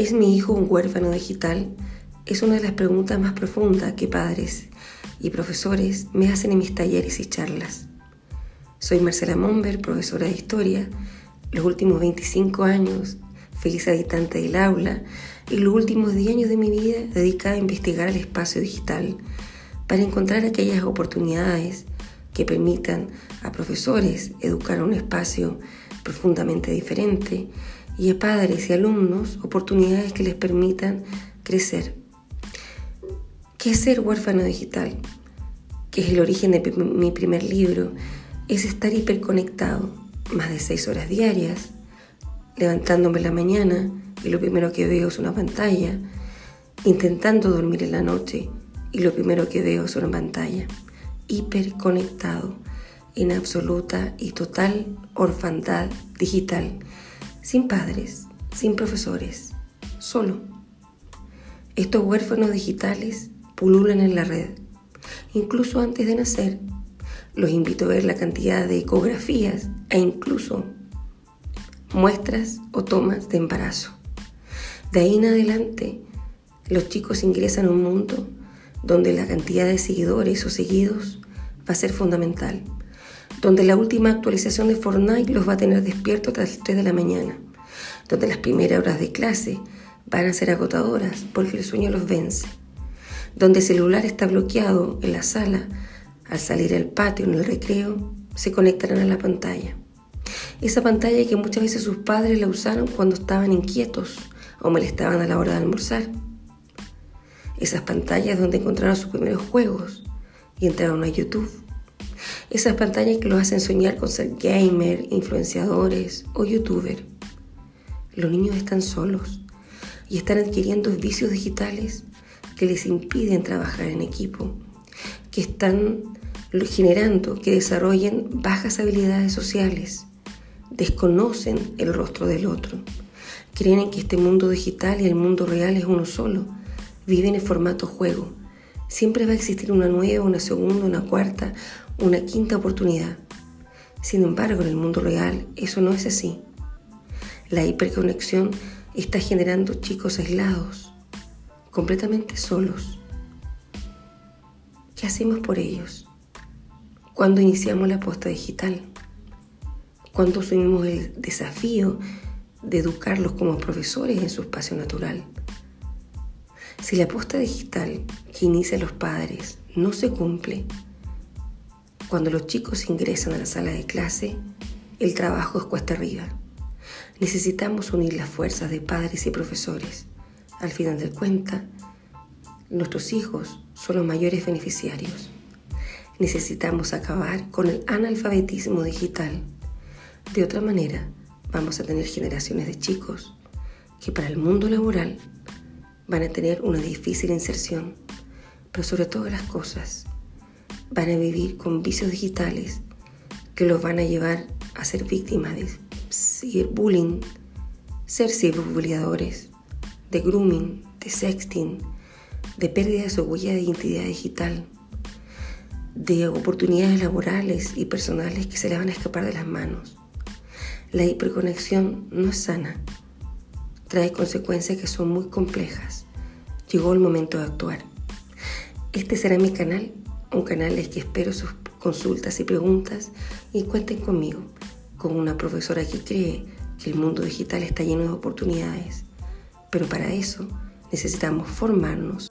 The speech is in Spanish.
¿Es mi hijo un huérfano digital? Es una de las preguntas más profundas que padres y profesores me hacen en mis talleres y charlas. Soy Marcela Momber, profesora de historia, los últimos 25 años feliz habitante del aula y los últimos 10 años de mi vida dedicada a investigar el espacio digital para encontrar aquellas oportunidades que permitan a profesores educar un espacio profundamente diferente y a padres y alumnos oportunidades que les permitan crecer. ¿Qué es ser huérfano digital? Que es el origen de mi primer libro, es estar hiperconectado, más de seis horas diarias, levantándome en la mañana y lo primero que veo es una pantalla, intentando dormir en la noche y lo primero que veo es una pantalla, hiperconectado en absoluta y total orfandad digital, sin padres, sin profesores, solo. Estos huérfanos digitales pululan en la red, incluso antes de nacer. Los invito a ver la cantidad de ecografías e incluso muestras o tomas de embarazo. De ahí en adelante, los chicos ingresan a un mundo donde la cantidad de seguidores o seguidos va a ser fundamental donde la última actualización de Fortnite los va a tener despiertos hasta las 3 de la mañana, donde las primeras horas de clase van a ser agotadoras porque el sueño los vence, donde el celular está bloqueado en la sala, al salir al patio en el recreo, se conectarán a la pantalla. Esa pantalla que muchas veces sus padres la usaron cuando estaban inquietos o molestaban a la hora de almorzar. Esas pantallas donde encontraron sus primeros juegos y entraron a YouTube esas pantallas que los hacen soñar con ser gamer, influenciadores o youtuber. Los niños están solos y están adquiriendo vicios digitales que les impiden trabajar en equipo, que están generando que desarrollen bajas habilidades sociales, desconocen el rostro del otro, creen que este mundo digital y el mundo real es uno solo, viven en formato juego. Siempre va a existir una nueva, una segunda, una cuarta una quinta oportunidad. Sin embargo, en el mundo real eso no es así. La hiperconexión está generando chicos aislados, completamente solos. ¿Qué hacemos por ellos? Cuando iniciamos la aposta digital? cuando asumimos el desafío de educarlos como profesores en su espacio natural? Si la aposta digital que inicia los padres no se cumple, cuando los chicos ingresan a la sala de clase, el trabajo es cuesta arriba. Necesitamos unir las fuerzas de padres y profesores. Al final del cuenta, nuestros hijos son los mayores beneficiarios. Necesitamos acabar con el analfabetismo digital. De otra manera, vamos a tener generaciones de chicos que para el mundo laboral van a tener una difícil inserción, pero sobre todas las cosas van a vivir con vicios digitales que los van a llevar a ser víctimas de bullying, ser ciberbuleadores, de grooming, de sexting, de pérdida de su huella de identidad digital, de oportunidades laborales y personales que se le van a escapar de las manos. La hiperconexión no es sana, trae consecuencias que son muy complejas. Llegó el momento de actuar. Este será mi canal un canal es que espero sus consultas y preguntas y cuenten conmigo, con una profesora que cree que el mundo digital está lleno de oportunidades. Pero para eso necesitamos formarnos